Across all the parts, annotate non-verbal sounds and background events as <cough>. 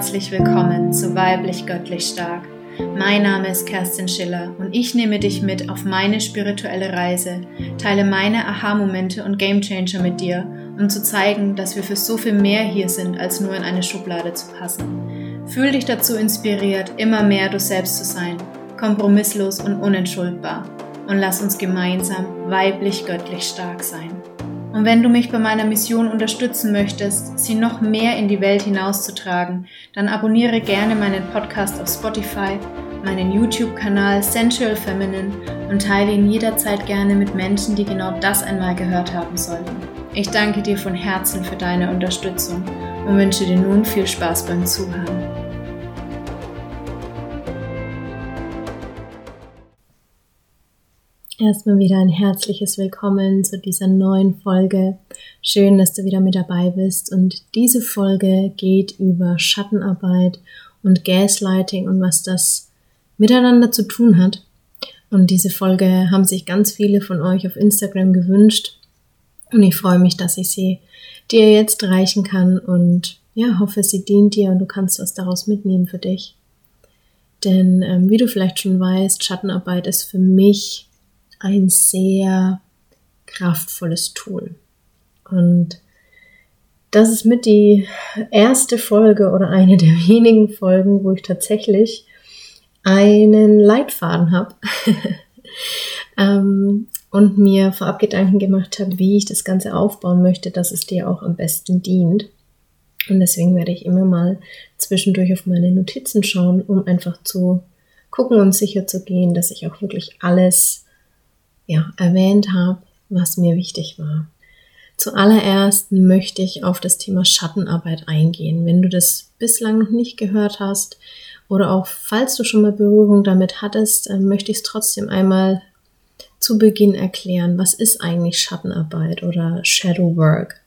herzlich willkommen zu Weiblich Göttlich Stark. Mein Name ist Kerstin Schiller und ich nehme dich mit auf meine spirituelle Reise, teile meine Aha-Momente und Gamechanger mit dir, um zu zeigen, dass wir für so viel mehr hier sind, als nur in eine Schublade zu passen. Fühl dich dazu inspiriert, immer mehr du selbst zu sein, kompromisslos und unentschuldbar. Und lass uns gemeinsam weiblich göttlich stark sein. Und wenn du mich bei meiner Mission unterstützen möchtest, sie noch mehr in die Welt hinauszutragen, dann abonniere gerne meinen Podcast auf Spotify, meinen YouTube-Kanal Sensual Feminine und teile ihn jederzeit gerne mit Menschen, die genau das einmal gehört haben sollten. Ich danke dir von Herzen für deine Unterstützung und wünsche dir nun viel Spaß beim Zuhören. Erstmal wieder ein herzliches Willkommen zu dieser neuen Folge. Schön, dass du wieder mit dabei bist. Und diese Folge geht über Schattenarbeit und Gaslighting und was das miteinander zu tun hat. Und diese Folge haben sich ganz viele von euch auf Instagram gewünscht. Und ich freue mich, dass ich sie dir jetzt reichen kann und ja, hoffe, sie dient dir und du kannst was daraus mitnehmen für dich. Denn ähm, wie du vielleicht schon weißt, Schattenarbeit ist für mich ein sehr kraftvolles Tool. Und das ist mit die erste Folge oder eine der wenigen Folgen, wo ich tatsächlich einen Leitfaden habe <laughs> ähm, und mir vorab Gedanken gemacht habe, wie ich das Ganze aufbauen möchte, dass es dir auch am besten dient. Und deswegen werde ich immer mal zwischendurch auf meine Notizen schauen, um einfach zu gucken und sicher zu gehen, dass ich auch wirklich alles ja, erwähnt habe, was mir wichtig war. Zuallererst möchte ich auf das Thema Schattenarbeit eingehen. Wenn du das bislang noch nicht gehört hast oder auch falls du schon mal Berührung damit hattest, äh, möchte ich es trotzdem einmal zu Beginn erklären. Was ist eigentlich Schattenarbeit oder Shadow Work?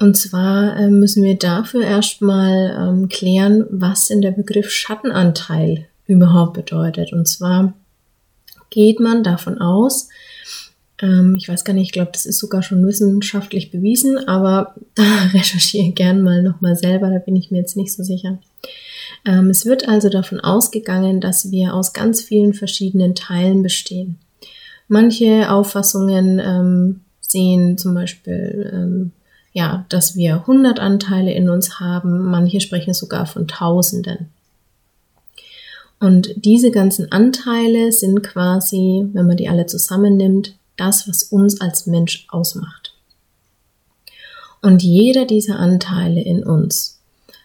Und zwar äh, müssen wir dafür erstmal ähm, klären, was denn der Begriff Schattenanteil überhaupt bedeutet. Und zwar geht man davon aus, ähm, ich weiß gar nicht, ich glaube, das ist sogar schon wissenschaftlich bewiesen, aber <laughs> da recherchiere gern mal nochmal selber, da bin ich mir jetzt nicht so sicher. Ähm, es wird also davon ausgegangen, dass wir aus ganz vielen verschiedenen Teilen bestehen. Manche Auffassungen ähm, sehen zum Beispiel, ähm, ja, dass wir 100 Anteile in uns haben, manche sprechen sogar von Tausenden. Und diese ganzen Anteile sind quasi, wenn man die alle zusammennimmt, das, was uns als Mensch ausmacht. Und jeder dieser Anteile in uns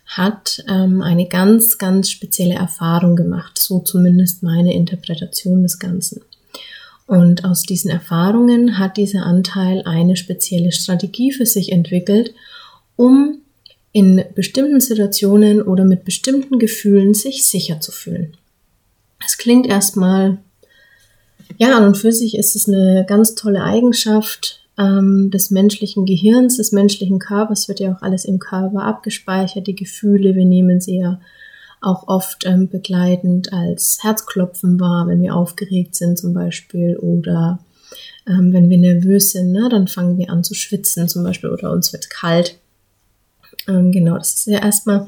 hat ähm, eine ganz, ganz spezielle Erfahrung gemacht, so zumindest meine Interpretation des Ganzen. Und aus diesen Erfahrungen hat dieser Anteil eine spezielle Strategie für sich entwickelt, um in bestimmten Situationen oder mit bestimmten Gefühlen sich sicher zu fühlen. Es klingt erstmal, ja, an und für sich ist es eine ganz tolle Eigenschaft ähm, des menschlichen Gehirns, des menschlichen Körpers, wird ja auch alles im Körper abgespeichert, die Gefühle, wir nehmen sie ja auch oft ähm, begleitend als Herzklopfen wahr, wenn wir aufgeregt sind zum Beispiel oder ähm, wenn wir nervös sind, ne, dann fangen wir an zu schwitzen zum Beispiel oder uns wird kalt. Ähm, genau, das ist ja erstmal,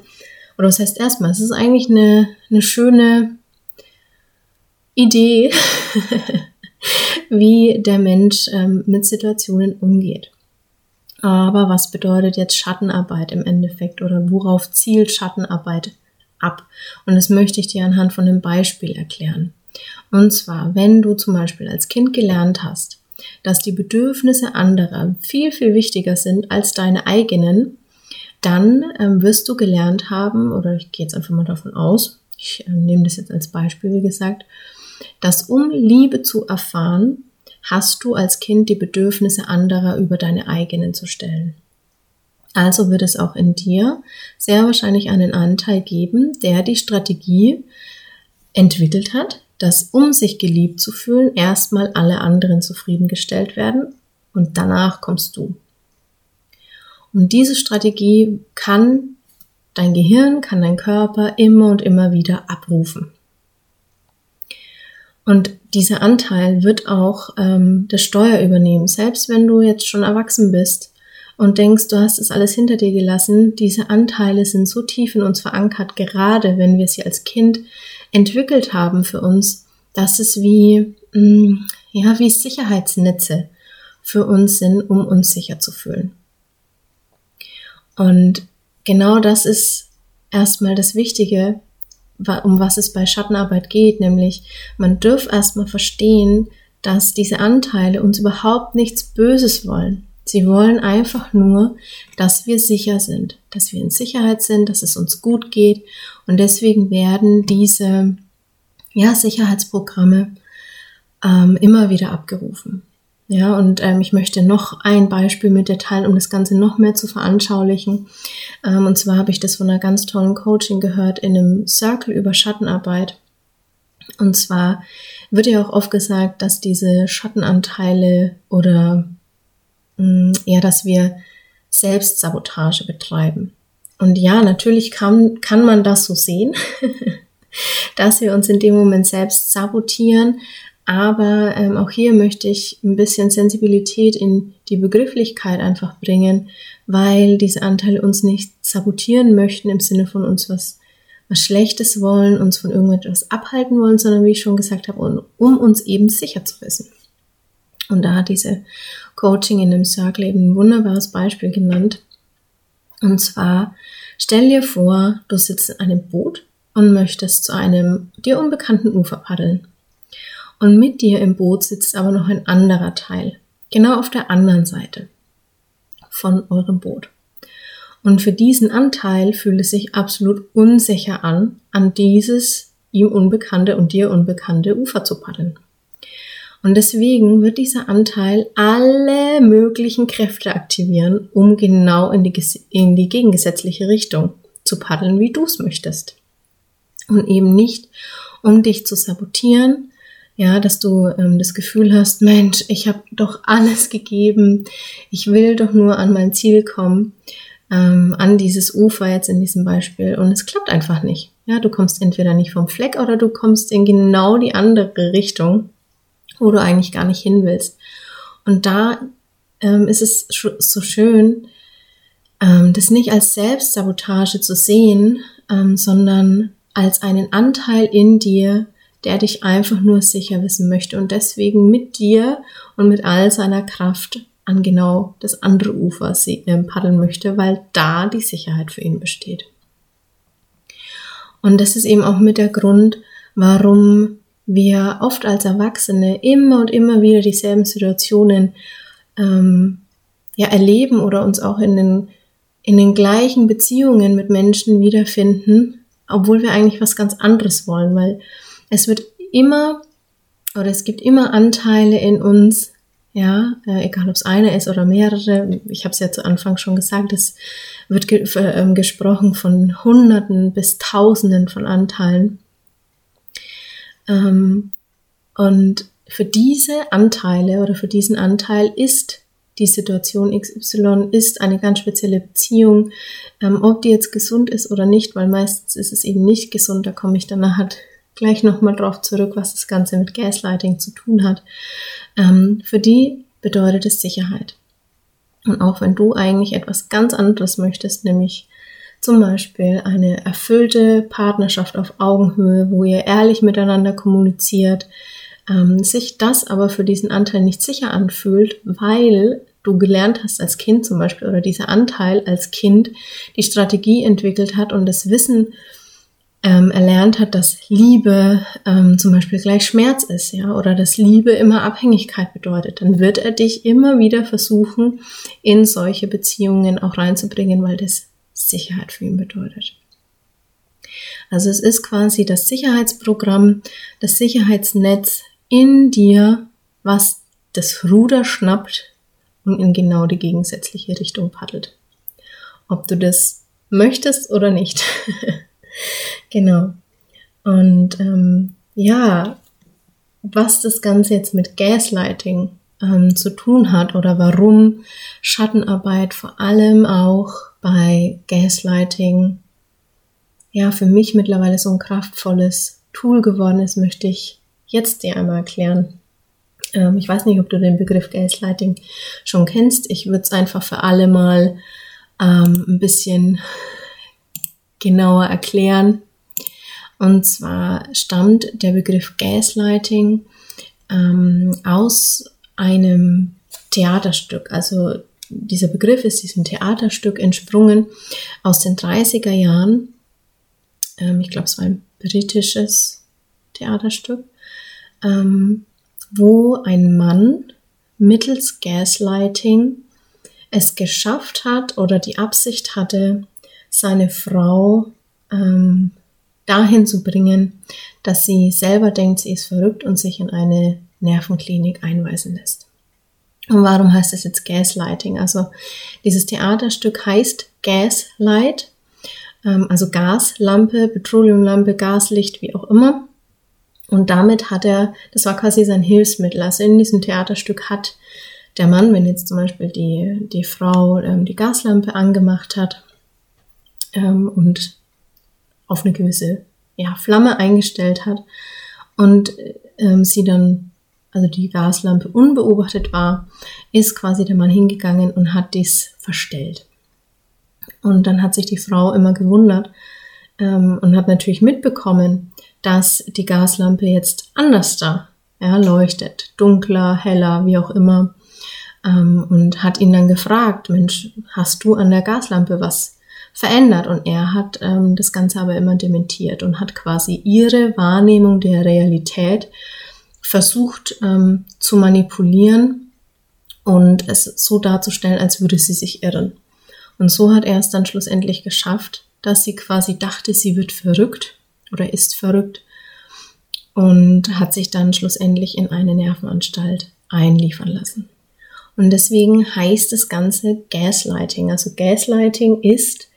oder was heißt erstmal, es ist eigentlich eine, eine schöne Idee, <laughs> wie der Mensch ähm, mit Situationen umgeht. Aber was bedeutet jetzt Schattenarbeit im Endeffekt oder worauf zielt Schattenarbeit ab? Und das möchte ich dir anhand von einem Beispiel erklären. Und zwar, wenn du zum Beispiel als Kind gelernt hast, dass die Bedürfnisse anderer viel, viel wichtiger sind als deine eigenen, dann ähm, wirst du gelernt haben, oder ich gehe jetzt einfach mal davon aus, ich äh, nehme das jetzt als Beispiel, wie gesagt, dass um Liebe zu erfahren, hast du als Kind die Bedürfnisse anderer über deine eigenen zu stellen. Also wird es auch in dir sehr wahrscheinlich einen Anteil geben, der die Strategie entwickelt hat, dass um sich geliebt zu fühlen, erstmal alle anderen zufriedengestellt werden und danach kommst du. Und diese Strategie kann dein Gehirn, kann dein Körper immer und immer wieder abrufen. Und dieser Anteil wird auch ähm, das Steuer übernehmen, selbst wenn du jetzt schon erwachsen bist und denkst, du hast es alles hinter dir gelassen, diese Anteile sind so tief in uns verankert, gerade wenn wir sie als Kind entwickelt haben für uns, dass es wie, mm, ja, wie Sicherheitsnetze für uns sind, um uns sicher zu fühlen. Und genau das ist erstmal das Wichtige, um was es bei Schattenarbeit geht, nämlich man dürf erstmal verstehen, dass diese Anteile uns überhaupt nichts Böses wollen. Sie wollen einfach nur, dass wir sicher sind, dass wir in Sicherheit sind, dass es uns gut geht und deswegen werden diese ja, Sicherheitsprogramme ähm, immer wieder abgerufen. Ja, und ähm, ich möchte noch ein Beispiel mit dir teilen, um das Ganze noch mehr zu veranschaulichen. Ähm, und zwar habe ich das von einer ganz tollen Coaching gehört in einem Circle über Schattenarbeit. Und zwar wird ja auch oft gesagt, dass diese Schattenanteile oder mh, mm, ja, dass wir Selbstsabotage betreiben. Und ja, natürlich kann, kann man das so sehen, <laughs> dass wir uns in dem Moment selbst sabotieren, aber ähm, auch hier möchte ich ein bisschen Sensibilität in die Begrifflichkeit einfach bringen, weil diese Anteile uns nicht sabotieren möchten im Sinne von uns was, was Schlechtes wollen, uns von irgendetwas abhalten wollen, sondern wie ich schon gesagt habe, um, uns eben sicher zu wissen. Und da hat diese Coaching in dem Circle eben ein wunderbares Beispiel genannt. Und zwar, stell dir vor, du sitzt in einem Boot und möchtest zu einem dir unbekannten Ufer paddeln. Und mit dir im Boot sitzt aber noch ein anderer Teil, genau auf der anderen Seite von eurem Boot. Und für diesen Anteil fühlt es sich absolut unsicher an, an dieses ihm unbekannte und dir unbekannte Ufer zu paddeln. Und deswegen wird dieser Anteil alle möglichen Kräfte aktivieren, um genau in die, in die gegengesetzliche Richtung zu paddeln, wie du es möchtest. Und eben nicht, um dich zu sabotieren, ja, dass du ähm, das Gefühl hast, Mensch, ich habe doch alles gegeben, ich will doch nur an mein Ziel kommen, ähm, an dieses Ufer jetzt in diesem Beispiel und es klappt einfach nicht. Ja, du kommst entweder nicht vom Fleck oder du kommst in genau die andere Richtung, wo du eigentlich gar nicht hin willst. Und da ähm, ist es so schön, ähm, das nicht als Selbstsabotage zu sehen, ähm, sondern als einen Anteil in dir, der dich einfach nur sicher wissen möchte und deswegen mit dir und mit all seiner Kraft an genau das andere Ufer paddeln möchte, weil da die Sicherheit für ihn besteht. Und das ist eben auch mit der Grund, warum wir oft als Erwachsene immer und immer wieder dieselben Situationen ähm, ja erleben oder uns auch in den in den gleichen Beziehungen mit Menschen wiederfinden, obwohl wir eigentlich was ganz anderes wollen, weil es wird immer oder es gibt immer Anteile in uns, ja, äh, egal ob es eine ist oder mehrere. Ich habe es ja zu Anfang schon gesagt, es wird ge äh, gesprochen von Hunderten bis Tausenden von Anteilen. Ähm, und für diese Anteile oder für diesen Anteil ist die Situation XY ist eine ganz spezielle Beziehung, ähm, ob die jetzt gesund ist oder nicht, weil meistens ist es eben nicht gesund, da komme ich dann nachher gleich nochmal drauf zurück, was das Ganze mit Gaslighting zu tun hat. Ähm, für die bedeutet es Sicherheit. Und auch wenn du eigentlich etwas ganz anderes möchtest, nämlich zum Beispiel eine erfüllte Partnerschaft auf Augenhöhe, wo ihr ehrlich miteinander kommuniziert, ähm, sich das aber für diesen Anteil nicht sicher anfühlt, weil du gelernt hast als Kind zum Beispiel oder dieser Anteil als Kind die Strategie entwickelt hat und das Wissen ähm, erlernt hat, dass Liebe ähm, zum Beispiel gleich Schmerz ist, ja, oder dass Liebe immer Abhängigkeit bedeutet, dann wird er dich immer wieder versuchen, in solche Beziehungen auch reinzubringen, weil das Sicherheit für ihn bedeutet. Also es ist quasi das Sicherheitsprogramm, das Sicherheitsnetz in dir, was das Ruder schnappt und in genau die gegensätzliche Richtung paddelt. Ob du das möchtest oder nicht. <laughs> Genau. Und ähm, ja, was das Ganze jetzt mit Gaslighting ähm, zu tun hat oder warum Schattenarbeit vor allem auch bei Gaslighting ja für mich mittlerweile so ein kraftvolles Tool geworden ist, möchte ich jetzt dir einmal erklären. Ähm, ich weiß nicht, ob du den Begriff Gaslighting schon kennst. Ich würde es einfach für alle mal ähm, ein bisschen genauer erklären. Und zwar stammt der Begriff Gaslighting ähm, aus einem Theaterstück. Also dieser Begriff ist diesem Theaterstück entsprungen aus den 30er Jahren. Ähm, ich glaube, es war ein britisches Theaterstück, ähm, wo ein Mann mittels Gaslighting es geschafft hat oder die Absicht hatte, seine Frau ähm, dahin zu bringen, dass sie selber denkt, sie ist verrückt und sich in eine Nervenklinik einweisen lässt. Und warum heißt das jetzt Gaslighting? Also dieses Theaterstück heißt Gaslight, ähm, also Gaslampe, Petroleumlampe, Gaslicht, wie auch immer. Und damit hat er, das war quasi sein Hilfsmittel. Also in diesem Theaterstück hat der Mann, wenn jetzt zum Beispiel die, die Frau ähm, die Gaslampe angemacht hat ähm, und auf eine gewisse ja, Flamme eingestellt hat und ähm, sie dann, also die Gaslampe unbeobachtet war, ist quasi der Mann hingegangen und hat dies verstellt. Und dann hat sich die Frau immer gewundert ähm, und hat natürlich mitbekommen, dass die Gaslampe jetzt anders da ja, leuchtet, dunkler, heller, wie auch immer. Ähm, und hat ihn dann gefragt, Mensch, hast du an der Gaslampe was verändert? Und er hat ähm, das Ganze aber immer dementiert und hat quasi ihre Wahrnehmung der Realität versucht ähm, zu manipulieren und es so darzustellen, als würde sie sich irren. Und so hat er es dann schlussendlich geschafft, dass sie quasi dachte, sie wird verrückt oder ist verrückt und hat sich dann schlussendlich in eine Nervenanstalt einliefern lassen. Und deswegen heißt das Ganze Gaslighting. Also Gaslighting ist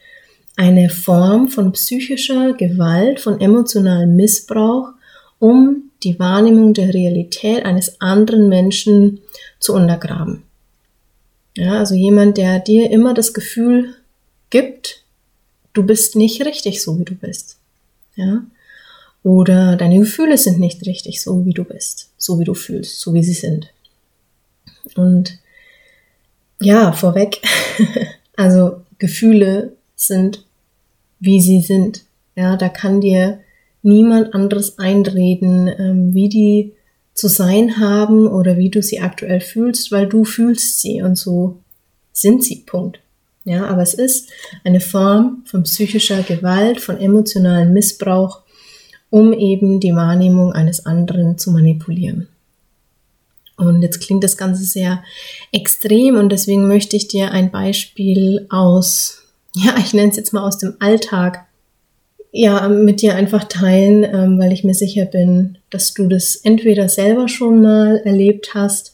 eine Form von psychischer Gewalt, von emotionalem Missbrauch, um die Wahrnehmung der Realität eines anderen Menschen zu untergraben. Ja, also jemand, der dir immer das Gefühl gibt, du bist nicht richtig so, wie du bist. Ja? Oder deine Gefühle sind nicht richtig so, wie du bist, so wie du fühlst, so wie sie sind. Und ja, vorweg, <laughs> also Gefühle sind, wie sie sind. Ja, da kann dir niemand anderes einreden, ähm, wie die zu sein haben oder wie du sie aktuell fühlst, weil du fühlst sie und so sind sie. Punkt. Ja, aber es ist eine Form von psychischer Gewalt, von emotionalen Missbrauch, um eben die Wahrnehmung eines anderen zu manipulieren. Und jetzt klingt das Ganze sehr extrem und deswegen möchte ich dir ein Beispiel aus, ja, ich nenne es jetzt mal aus dem Alltag ja, mit dir einfach teilen, ähm, weil ich mir sicher bin, dass du das entweder selber schon mal erlebt hast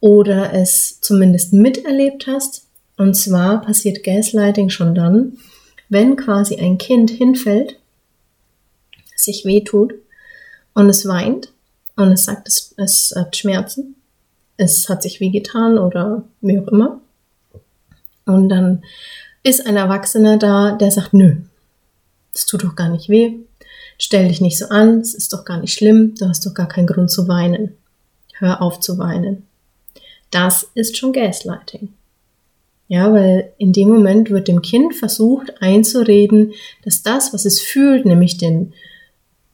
oder es zumindest miterlebt hast. Und zwar passiert Gaslighting schon dann, wenn quasi ein Kind hinfällt, sich wehtut und es weint und es sagt, es, es hat Schmerzen, es hat sich wehgetan oder wie auch immer. Und dann ist ein Erwachsener da, der sagt, nö, es tut doch gar nicht weh. Stell dich nicht so an, es ist doch gar nicht schlimm, du hast doch gar keinen Grund zu weinen. Hör auf zu weinen. Das ist schon Gaslighting. Ja, weil in dem Moment wird dem Kind versucht einzureden, dass das, was es fühlt, nämlich den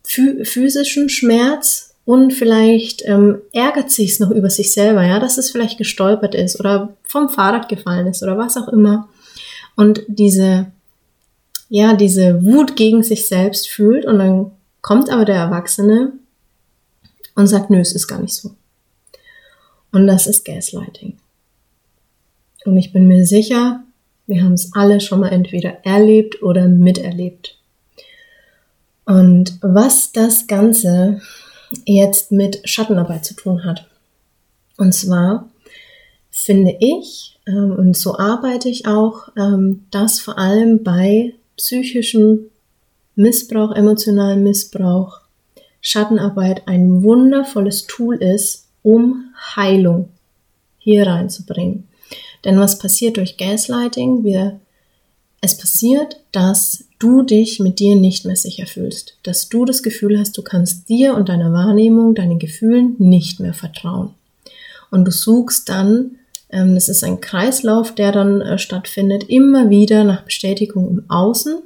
physischen Schmerz und vielleicht ähm, ärgert sich es noch über sich selber, ja, dass es vielleicht gestolpert ist oder vom Fahrrad gefallen ist oder was auch immer. Und diese ja, diese Wut gegen sich selbst fühlt und dann kommt aber der Erwachsene und sagt, nö, es ist gar nicht so. Und das ist Gaslighting. Und ich bin mir sicher, wir haben es alle schon mal entweder erlebt oder miterlebt. Und was das Ganze jetzt mit Schattenarbeit zu tun hat. Und zwar finde ich, ähm, und so arbeite ich auch, ähm, dass vor allem bei psychischen Missbrauch, emotionalen Missbrauch, Schattenarbeit ein wundervolles Tool ist, um Heilung hier reinzubringen. Denn was passiert durch Gaslighting? Wir, es passiert, dass du dich mit dir nicht mehr sicher fühlst, dass du das Gefühl hast, du kannst dir und deiner Wahrnehmung, deinen Gefühlen nicht mehr vertrauen. Und du suchst dann, das ist ein Kreislauf, der dann äh, stattfindet, immer wieder nach Bestätigung im Außen,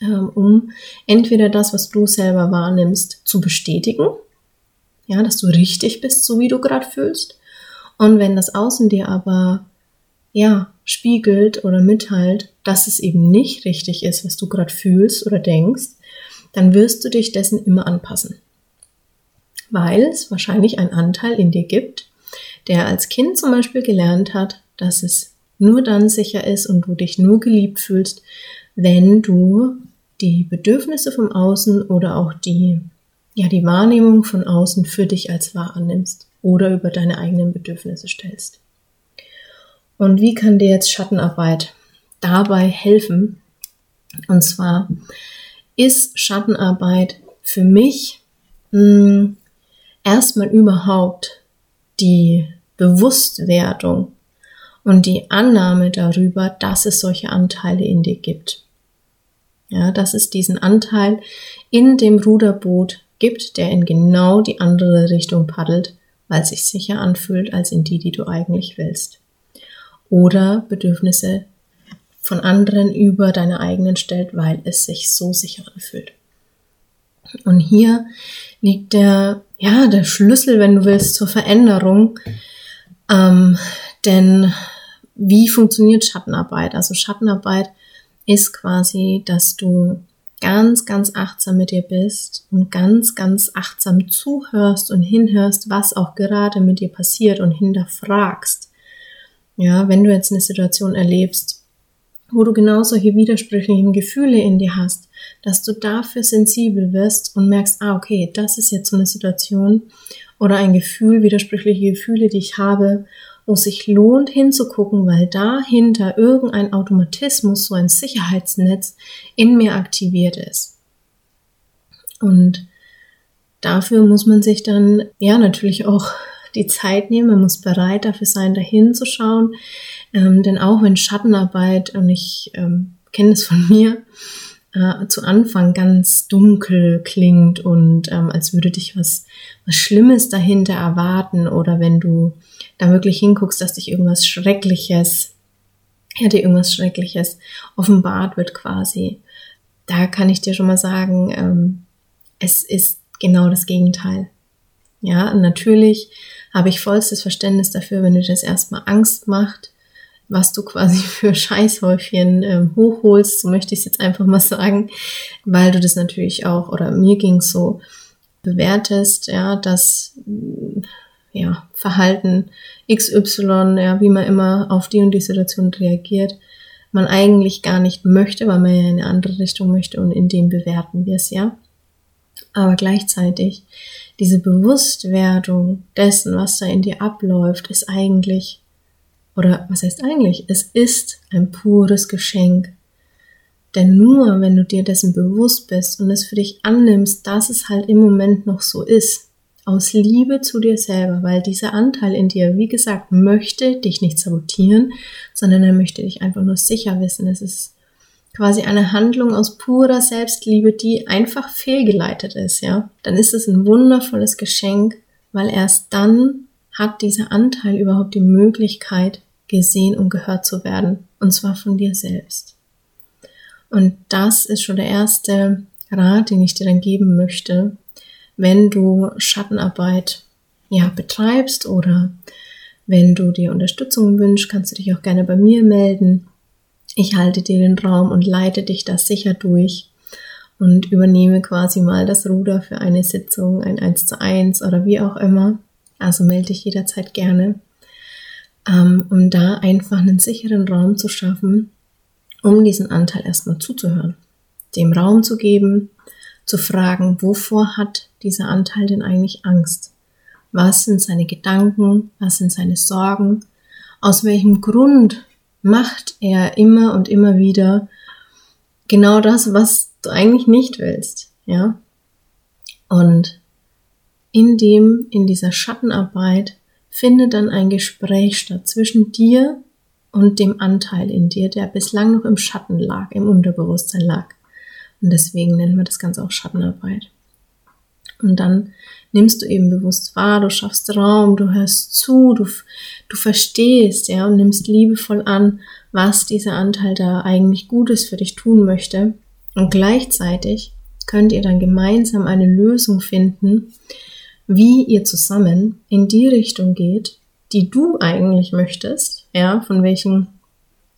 ähm, um entweder das, was du selber wahrnimmst, zu bestätigen, ja, dass du richtig bist, so wie du gerade fühlst. Und wenn das Außen dir aber ja spiegelt oder mitteilt, dass es eben nicht richtig ist, was du gerade fühlst oder denkst, dann wirst du dich dessen immer anpassen. Weil es wahrscheinlich einen Anteil in dir gibt, der als Kind zum Beispiel gelernt hat, dass es nur dann sicher ist und du dich nur geliebt fühlst, wenn du die Bedürfnisse vom Außen oder auch die, ja, die Wahrnehmung von außen für dich als wahr annimmst oder über deine eigenen Bedürfnisse stellst. Und wie kann dir jetzt Schattenarbeit dabei helfen? Und zwar ist Schattenarbeit für mich mh, hm, erstmal überhaupt die Bewusstwerdung und die Annahme darüber, dass es solche Anteile in dir gibt. Ja, dass es diesen Anteil in dem Ruderboot gibt, der in genau die andere Richtung paddelt, weil es sich sicher anfühlt als in die, die du eigentlich willst. Oder Bedürfnisse von anderen über deine eigenen stellt, weil es sich so sicher anfühlt. Und hier liegt der, ja, der Schlüssel, wenn du willst, zur Veränderung. Ähm, denn wie funktioniert Schattenarbeit? Also Schattenarbeit ist quasi, dass du ganz, ganz achtsam mit dir bist und ganz, ganz achtsam zuhörst und hinhörst, was auch gerade mit dir passiert und hinterfragst. Ja, wenn du jetzt eine Situation erlebst, wo du genau solche widersprüchlichen Gefühle in dir hast, dass du dafür sensibel wirst und merkst, ah, okay, das ist jetzt so eine Situation oder ein Gefühl, widersprüchliche Gefühle, die ich habe, wo es sich lohnt hinzugucken, weil dahinter irgendein Automatismus, so ein Sicherheitsnetz in mir aktiviert ist. Und dafür muss man sich dann, ja, natürlich auch die Zeit nehmen, man muss bereit dafür sein, dahin zu schauen. Ähm, denn auch wenn Schattenarbeit, und ich ähm, kenne es von <laughs> mir, äh, zu Anfang ganz dunkel klingt und ähm, als würde dich was, was Schlimmes dahinter erwarten oder wenn du da wirklich hinguckst, dass dich irgendwas Schreckliches, ja, dir irgendwas Schreckliches offenbart wird quasi. Da kann ich dir schon mal sagen, ähm, es ist genau das Gegenteil. Ja, natürlich habe ich vollstes Verständnis dafür, wenn dir das erstmal Angst macht, was du quasi <laughs> für Scheißhäufchen ähm, hochholst, so möchte ich es jetzt einfach mal sagen, weil du das natürlich auch, oder mir ging es so, bewertest, ja, dass ja, Verhalten XY, ja, wie man immer auf die und die Situation reagiert, man eigentlich gar nicht möchte, weil man ja in eine andere Richtung möchte und in dem bewerten wir es ja. Aber gleichzeitig diese Bewusstwerdung dessen, was da in dir abläuft, ist eigentlich, oder was heißt eigentlich, es ist ein pures Geschenk. Denn nur wenn du dir dessen bewusst bist und es für dich annimmst, dass es halt im Moment noch so ist, aus Liebe zu dir selber, weil dieser Anteil in dir, wie gesagt, möchte dich nicht sabotieren, sondern er möchte dich einfach nur sicher wissen. Es ist quasi eine Handlung aus purer Selbstliebe, die einfach fehlgeleitet ist, ja, dann ist es ein wundervolles Geschenk, weil erst dann hat dieser Anteil überhaupt die Möglichkeit, gesehen und gehört zu werden, und zwar von dir selbst. Und das ist schon der erste Rat, den ich dir dann geben möchte, wenn du Schattenarbeit ja betreibst oder wenn du dir Unterstützung wünschst, kannst du dich auch gerne bei mir melden. Ich halte dir den Raum und leite dich da sicher durch und übernehme quasi mal das Ruder für eine Sitzung, ein 1 zu 1 oder wie auch immer. Also melde dich jederzeit gerne, ähm, um da einfach einen sicheren Raum zu schaffen, um diesen Anteil erstmal zuzuhören, dem Raum zu geben, zu fragen, wovor hat dieser Anteil denn eigentlich Angst? Was sind seine Gedanken? Was sind seine Sorgen? Aus welchem Grund macht er immer und immer wieder genau das, was du eigentlich nicht willst, ja? Und in dem, in dieser Schattenarbeit findet dann ein Gespräch statt zwischen dir und dem Anteil in dir, der bislang noch im Schatten lag, im Unterbewusstsein lag. Und deswegen nennen wir das Ganze auch Schattenarbeit. Und dann nimmst du eben bewusst wahr, du schaffst Raum, du hörst zu, du, du verstehst, ja, und nimmst liebevoll an, was dieser Anteil da eigentlich Gutes für dich tun möchte. Und gleichzeitig könnt ihr dann gemeinsam eine Lösung finden, wie ihr zusammen in die Richtung geht, die du eigentlich möchtest, ja, von welchen,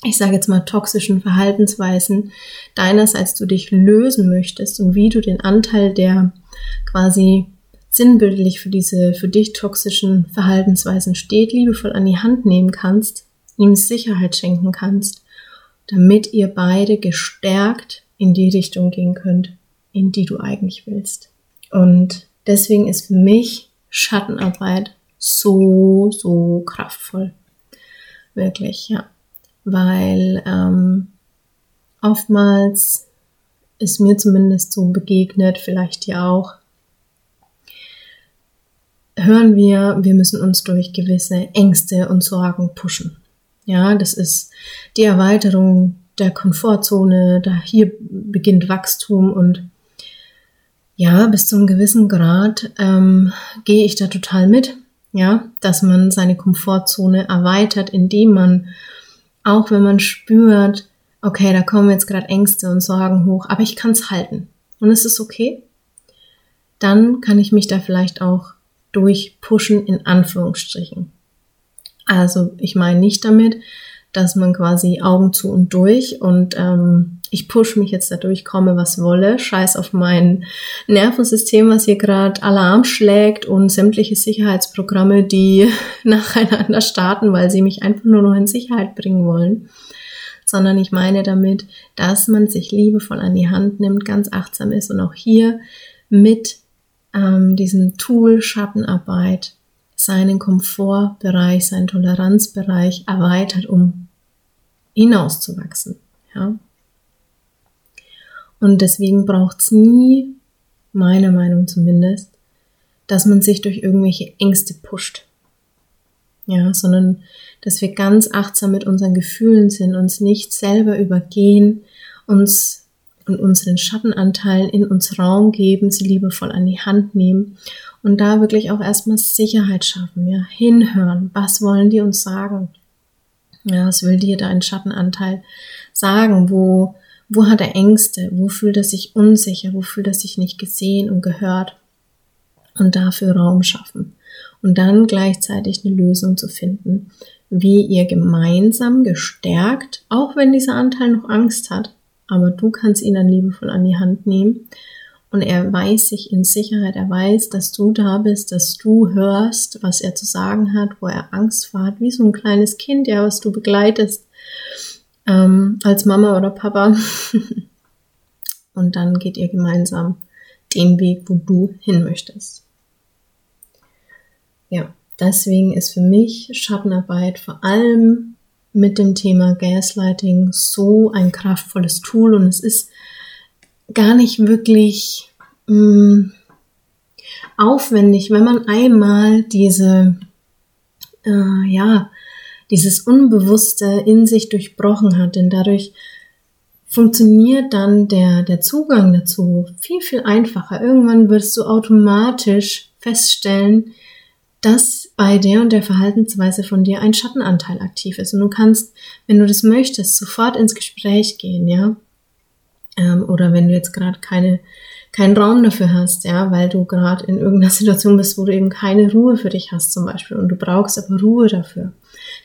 ich sage jetzt mal, toxischen Verhaltensweisen deinerseits du dich lösen möchtest und wie du den Anteil, der quasi sinnbildlich für diese für dich toxischen Verhaltensweisen steht, liebevoll an die Hand nehmen kannst, ihm Sicherheit schenken kannst, damit ihr beide gestärkt in die Richtung gehen könnt, in die du eigentlich willst. Und deswegen ist für mich Schattenarbeit so, so kraftvoll. Wirklich, ja. Weil ähm, oftmals ist mir zumindest so begegnet, vielleicht dir auch, hören wir, wir müssen uns durch gewisse Ängste und Sorgen pushen. Ja, das ist die Erweiterung der Komfortzone, da hier beginnt Wachstum und ja, bis zu einem gewissen Grad ähm, gehe ich da total mit, ja, dass man seine Komfortzone erweitert, indem man, auch wenn man spürt, okay, da kommen jetzt gerade Ängste und Sorgen hoch, aber ich kann es halten und es ist okay, dann kann ich mich da vielleicht auch durchpushen in Anführungsstrichen. Also ich meine nicht damit, dass man quasi Augen zu und durch und ähm, ich push mich jetzt dadurch, komme was wolle, scheiß auf mein Nervensystem, was hier gerade Alarm schlägt und sämtliche Sicherheitsprogramme, die <laughs> nacheinander starten, weil sie mich einfach nur noch in Sicherheit bringen wollen. Sondern ich meine damit, dass man sich liebevoll an die Hand nimmt, ganz achtsam ist und auch hier mit ähm, diesem Tool Schattenarbeit seinen Komfortbereich, seinen Toleranzbereich erweitert, um hinauszuwachsen. Ja? Und deswegen braucht es nie, meiner Meinung zumindest, dass man sich durch irgendwelche Ängste pusht. Ja, sondern dass wir ganz achtsam mit unseren Gefühlen sind, uns nicht selber übergehen, uns und unseren Schattenanteilen in uns Raum geben, sie liebevoll an die Hand nehmen und da wirklich auch erstmal Sicherheit schaffen, ja, hinhören, was wollen die uns sagen? Ja, was will dir dein Schattenanteil sagen? Wo, wo hat er Ängste? Wo fühlt er sich unsicher? Wo fühlt er sich nicht gesehen und gehört? Und dafür Raum schaffen. Und dann gleichzeitig eine Lösung zu finden, wie ihr gemeinsam gestärkt, auch wenn dieser Anteil noch Angst hat, aber du kannst ihn dann liebevoll an die Hand nehmen und er weiß sich in Sicherheit, er weiß, dass du da bist, dass du hörst, was er zu sagen hat, wo er Angst vor hat, wie so ein kleines Kind, ja, was du begleitest ähm, als Mama oder Papa. <laughs> und dann geht ihr gemeinsam den Weg, wo du hin möchtest. Ja, deswegen ist für mich Schattenarbeit vor allem mit dem Thema Gaslighting so ein kraftvolles Tool und es ist gar nicht wirklich mh, mm, aufwendig, wenn man einmal diese, äh, ja, dieses Unbewusste in sich durchbrochen hat, denn dadurch funktioniert dann der, der Zugang dazu viel, viel einfacher. Irgendwann wirst du automatisch feststellen, dass bei der und der Verhaltensweise von dir ein Schattenanteil aktiv ist. Und du kannst, wenn du das möchtest, sofort ins Gespräch gehen, ja. Ähm, oder wenn du jetzt gerade keine, keinen Raum dafür hast, ja, weil du gerade in irgendeiner <laughs> Situation bist, wo du eben keine Ruhe für dich hast zum Beispiel und du brauchst aber Ruhe dafür,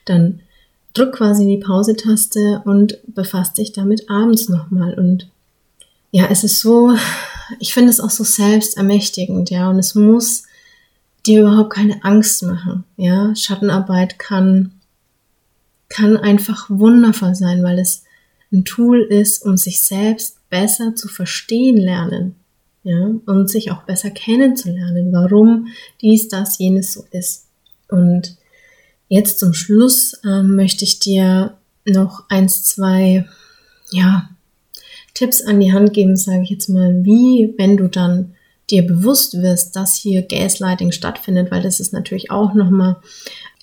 dann drück quasi die Pause-Taste und befasst dich damit abends nochmal. Und ja, es ist so, <sighs> ich finde es auch so selbstermächtigend, ja, und es muss dir überhaupt keine Angst machen. Ja, Schattenarbeit kann, kann einfach wundervoll sein, weil es ein Tool ist, um sich selbst besser zu verstehen lernen. Ja, und sich auch besser kennenzulernen, warum dies, das, jenes so ist. Und jetzt zum Schluss ähm, möchte ich dir noch eins, zwei, ja, Tipps an die Hand geben, sage ich jetzt mal, wie, wenn du dann dir bewusst wirst, dass hier Gaslighting stattfindet, weil das ist natürlich auch nochmal,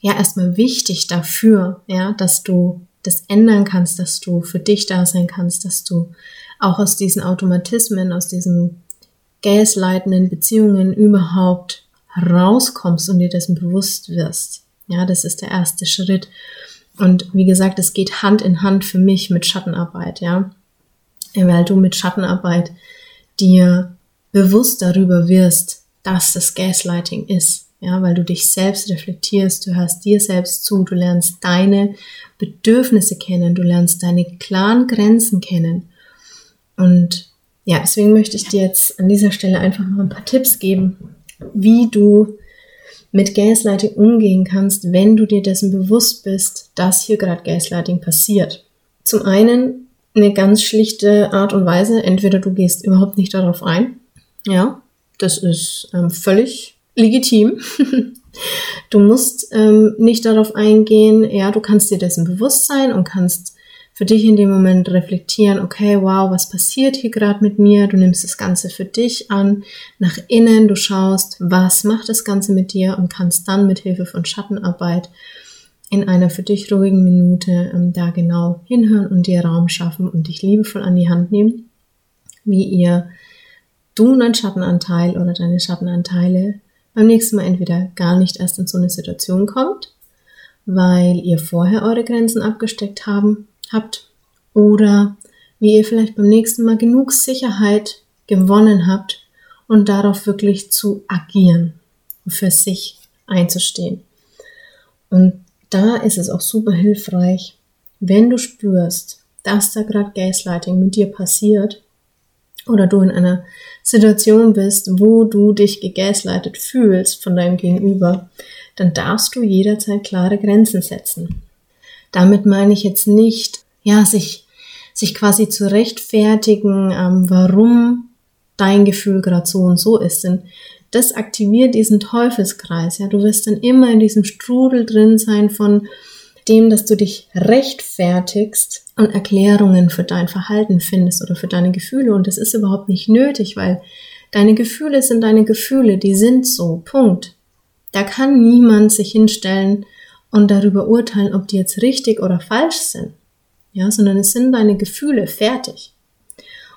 ja, erstmal wichtig dafür, ja, dass du das ändern kannst, dass du für dich da sein kannst, dass du auch aus diesen Automatismen, aus diesen gasleitenden Beziehungen überhaupt rauskommst und dir dessen bewusst wirst. Ja, das ist der erste Schritt. Und wie gesagt, es geht Hand in Hand für mich mit Schattenarbeit, ja. Weil du mit Schattenarbeit dir bewusst darüber wirst, dass das Gaslighting ist. Ja, weil du dich selbst reflektierst, du hörst dir selbst zu, du lernst deine Bedürfnisse kennen, du lernst deine klaren Grenzen kennen. Und ja, deswegen möchte ich dir jetzt an dieser Stelle einfach noch ein paar Tipps geben, wie du mit Gaslighting umgehen kannst, wenn du dir dessen bewusst bist, dass hier gerade Gaslighting passiert. Zum einen eine ganz schlichte Art und Weise, entweder du gehst überhaupt nicht darauf ein, ja, das ist ähm, völlig legitim. <laughs> du musst ähm, nicht darauf eingehen, ja, du kannst dir dessen bewusst sein und kannst für dich in dem Moment reflektieren, okay, wow, was passiert hier gerade mit mir? Du nimmst das Ganze für dich an, nach innen, du schaust, was macht das Ganze mit dir und kannst dann mit Hilfe von Schattenarbeit in einer für dich ruhigen Minute ähm, da genau hinhören und dir Raum schaffen und dich liebevoll an die Hand nehmen, wie ihr du und dein Schattenanteil oder deine Schattenanteile beim nächsten Mal entweder gar nicht erst in so eine Situation kommt, weil ihr vorher eure Grenzen abgesteckt haben habt oder wie ihr vielleicht beim nächsten Mal genug Sicherheit gewonnen habt und darauf wirklich zu agieren, für sich einzustehen. Und da ist es auch super hilfreich, wenn du spürst, dass da gerade Gaslighting mit dir passiert oder du in einer Situation bist, wo du dich gegaslightet fühlst von deinem Gegenüber, dann darfst du jederzeit klare Grenzen setzen. Damit meine ich jetzt nicht, ja, sich, sich quasi zu rechtfertigen, ähm, warum dein Gefühl gerade so und so ist. Denn das aktiviert diesen Teufelskreis. Ja, du wirst dann immer in diesem Strudel drin sein von dem, dass du dich rechtfertigst und Erklärungen für dein Verhalten findest oder für deine Gefühle. Und das ist überhaupt nicht nötig, weil deine Gefühle sind deine Gefühle, die sind so. Punkt. Da kann niemand sich hinstellen und darüber urteilen, ob die jetzt richtig oder falsch sind. Ja, sondern es sind deine Gefühle fertig.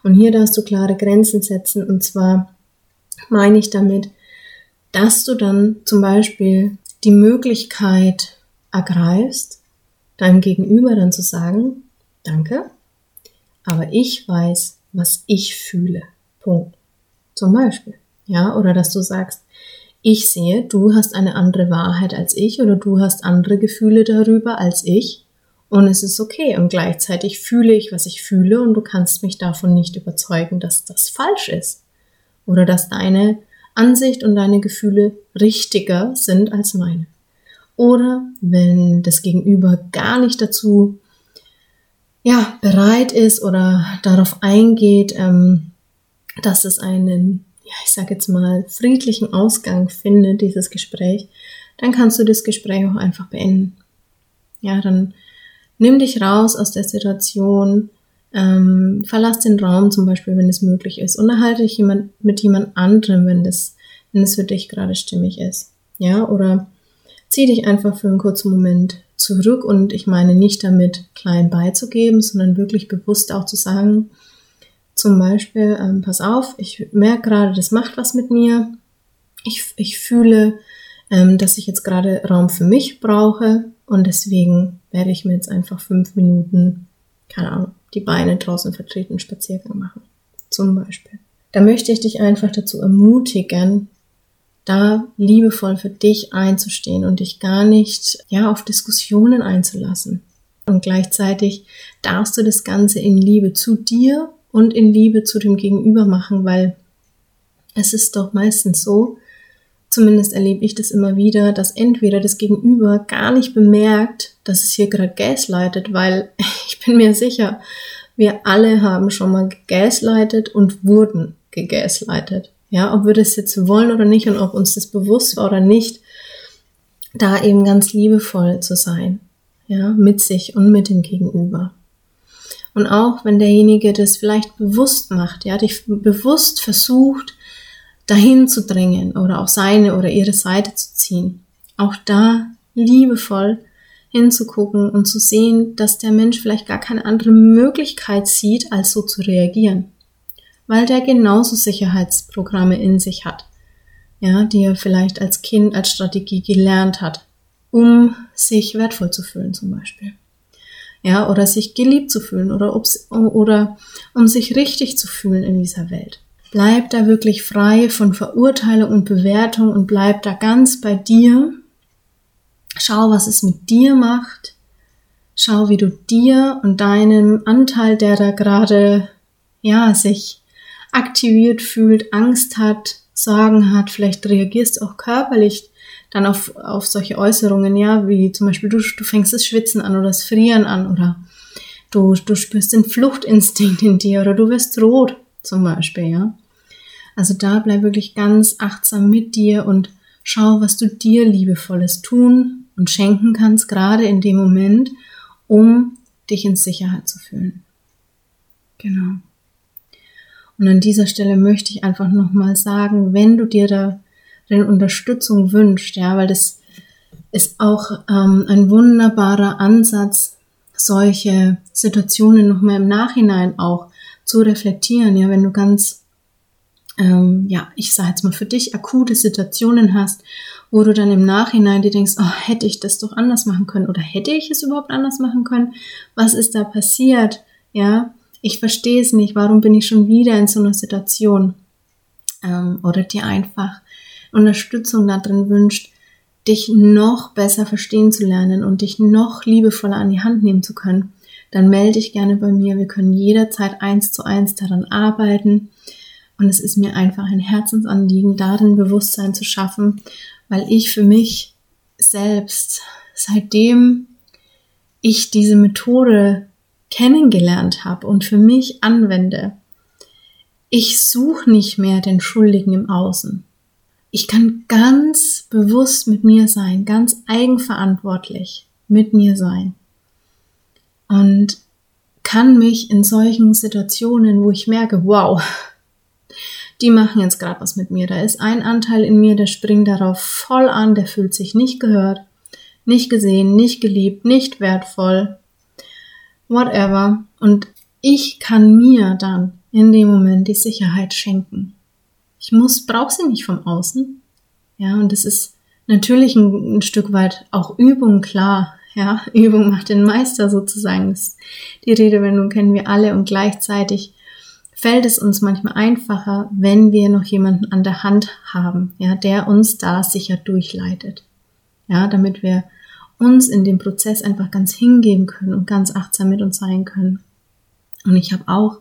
Und hier darfst du klare Grenzen setzen. Und zwar meine ich damit, dass du dann zum Beispiel die Möglichkeit ergreifst, deinem Gegenüber dann zu sagen, danke, aber ich weiß, was ich fühle. Punkt. Zum Beispiel. Ja, oder dass du sagst, ich sehe, du hast eine andere Wahrheit als ich oder du hast andere Gefühle darüber als ich. Und es ist okay. Und gleichzeitig fühle ich, was ich fühle. Und du kannst mich davon nicht überzeugen, dass das falsch ist. Oder dass deine Ansicht und deine Gefühle richtiger sind als meine. Oder wenn das Gegenüber gar nicht dazu ja, bereit ist oder darauf eingeht, ähm, dass es einen ja, ich sage jetzt mal, friedlichen Ausgang findet, dieses Gespräch, dann kannst du das Gespräch auch einfach beenden. Ja, dann nimm dich raus aus der Situation, ähm, verlass den Raum zum Beispiel, wenn es möglich ist, unterhalte dich jemand, mit jemand anderem, wenn das, wenn es für dich gerade stimmig ist. Ja, oder zieh dich einfach für einen kurzen Moment zurück und ich meine nicht damit klein beizugeben, sondern wirklich bewusst auch zu sagen, zum Beispiel, ähm, pass auf, ich merke gerade, das macht was mit mir. Ich, ich fühle, ähm, dass ich jetzt gerade Raum für mich brauche und deswegen werde ich mir jetzt einfach fünf Minuten, keine Ahnung, die Beine draußen vertreten, Spaziergang machen. Zum Beispiel. Da möchte ich dich einfach dazu ermutigen, da liebevoll für dich einzustehen und dich gar nicht, ja, auf Diskussionen einzulassen. Und gleichzeitig darfst du das Ganze in Liebe zu dir und in Liebe zu dem Gegenüber machen, weil es ist doch meistens so, zumindest erlebe ich das immer wieder, dass entweder das Gegenüber gar nicht bemerkt, dass es hier gerade gaslightet, weil <laughs> ich bin mir sicher, wir alle haben schon mal gegaslightet und wurden gegaslightet. Ja, ob wir das jetzt wollen oder nicht und ob uns das bewusst war oder nicht, da eben ganz liebevoll zu sein. Ja, mit sich und mit dem Gegenüber. Und auch wenn derjenige das vielleicht bewusst macht, ja, dich bewusst versucht, dahin zu drängen oder auf seine oder ihre Seite zu ziehen, auch da liebevoll hinzugucken und zu sehen, dass der Mensch vielleicht gar keine andere Möglichkeit sieht, als so zu reagieren, weil der genauso Sicherheitsprogramme in sich hat. ja, die er vielleicht als Kind als Strategie gelernt hat, um sich wertvoll zu fühlen zum Beispiel. Ja, oder sich geliebt zu fühlen oder, oder um sich richtig zu fühlen in dieser Welt. Bleib da wirklich frei von Verurteilung und Bewertung und bleib da ganz bei dir. Schau, was es mit dir macht. Schau, wie du dir und deinem Anteil, der da gerade, ja, sich aktiviert fühlt, Angst hat, Sorgen hat, vielleicht reagierst auch körperlich dann auf, auf solche Äußerungen, ja, wie zum Beispiel du, du fängst das Schwitzen an oder das Frieren an oder du, du spürst den Fluchtinstinkt in dir oder du wirst rot zum Beispiel, ja. Also da bleib wirklich ganz achtsam mit dir und schau, was du dir liebevolles tun und schenken kannst, gerade in dem Moment, um dich in Sicherheit zu fühlen. Genau. Und an dieser Stelle möchte ich einfach nochmal sagen, wenn du dir da deine Unterstützung wünscht, ja, weil das ist auch ähm, ein wunderbarer Ansatz, solche Situationen nochmal im Nachhinein auch zu reflektieren, ja, wenn du ganz, ähm, ja, ich sage jetzt mal für dich akute Situationen hast, wo du dann im Nachhinein dir denkst, oh, hätte ich das doch anders machen können oder hätte ich es überhaupt anders machen können? Was ist da passiert? Ja, ich verstehe es nicht, warum bin ich schon wieder in so einer Situation? Ähm, oder dir einfach Unterstützung da drin wünscht, dich noch besser verstehen zu lernen und dich noch liebevoller an die Hand nehmen zu können, dann melde dich gerne bei mir. Wir können jederzeit eins zu eins daran arbeiten. Und es ist mir einfach ein Herzensanliegen, darin Bewusstsein zu schaffen, weil ich für mich selbst, seitdem ich diese Methode kennengelernt habe und für mich anwende, ich suche nicht mehr den Schuldigen im Außen. Ich kann ganz bewusst mit mir sein, ganz eigenverantwortlich mit mir sein und kann mich in solchen Situationen, wo ich merke, wow, <laughs> die machen jetzt gerade was mit mir. Da ist ein Anteil in mir, der springt darauf voll an, der fühlt sich nicht gehört, nicht gesehen, nicht geliebt, nicht wertvoll, whatever. Und ich kann mir dann in dem Moment die Sicherheit schenken. Ich muss, brauche sie nicht vom Außen. Ja, und es ist natürlich ein, ein, Stück weit auch Übung, klar. Ja, <laughs> Übung macht den Meister sozusagen. Das, die Redewendung kennen wir alle und gleichzeitig fällt es uns manchmal einfacher, wenn wir noch jemanden an der Hand haben, ja, der uns da sicher durchleitet. Ja, damit wir uns in dem Prozess einfach ganz hingeben können und ganz achtsam mit uns sein können. Und ich habe auch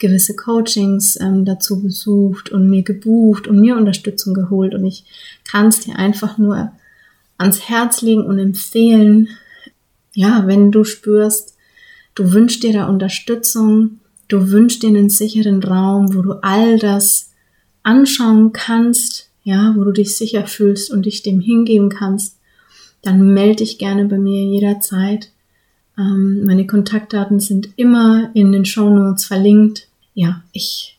gewisse Coachings ähm, dazu besucht und mir gebucht und mir Unterstützung geholt. Und ich kann es dir einfach nur ans Herz legen und empfehlen, ja, wenn du spürst, du wünschst dir da Unterstützung, du wünschst dir einen sicheren Raum, wo du all das anschauen kannst, ja, wo du dich sicher fühlst und dich dem hingeben kannst, dann melde dich gerne bei mir jederzeit. Ähm, meine Kontaktdaten sind immer in den Show Notes verlinkt. Ja, ich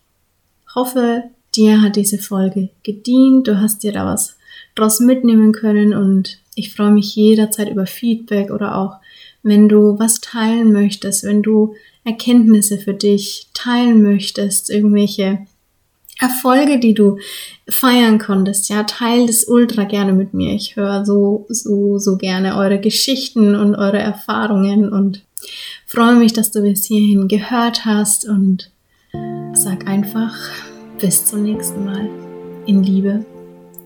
hoffe, dir hat diese Folge gedient. Du hast dir da was draus mitnehmen können und ich freue mich jederzeit über Feedback oder auch wenn du was teilen möchtest, wenn du Erkenntnisse für dich teilen möchtest, irgendwelche Erfolge, die du feiern konntest, ja, teil das ultra gerne mit mir. Ich höre so, so, so gerne eure Geschichten und eure Erfahrungen und freue mich, dass du bis hierhin gehört hast und sag einfach bis zum nächsten Mal. In Liebe,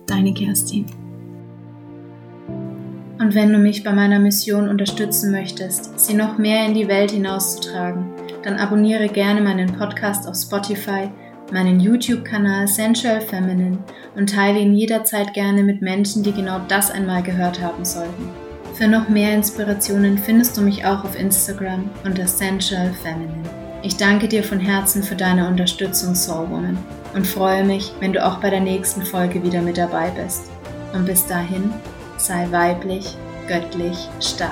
deine Kerstin. Und wenn du mich bei meiner Mission unterstützen möchtest, sie noch mehr in die Welt hinauszutragen, dann abonniere gerne meinen Podcast auf Spotify meinen YouTube-Kanal Sensual Feminine und teile ihn jederzeit gerne mit Menschen, die genau das einmal gehört haben sollten. Für noch mehr Inspirationen findest du mich auch auf Instagram unter Sensual Feminine. Ich danke dir von Herzen für deine Unterstützung, Soul Woman, und freue mich, wenn du auch bei der nächsten Folge wieder mit dabei bist. Und bis dahin, sei weiblich, göttlich, stark.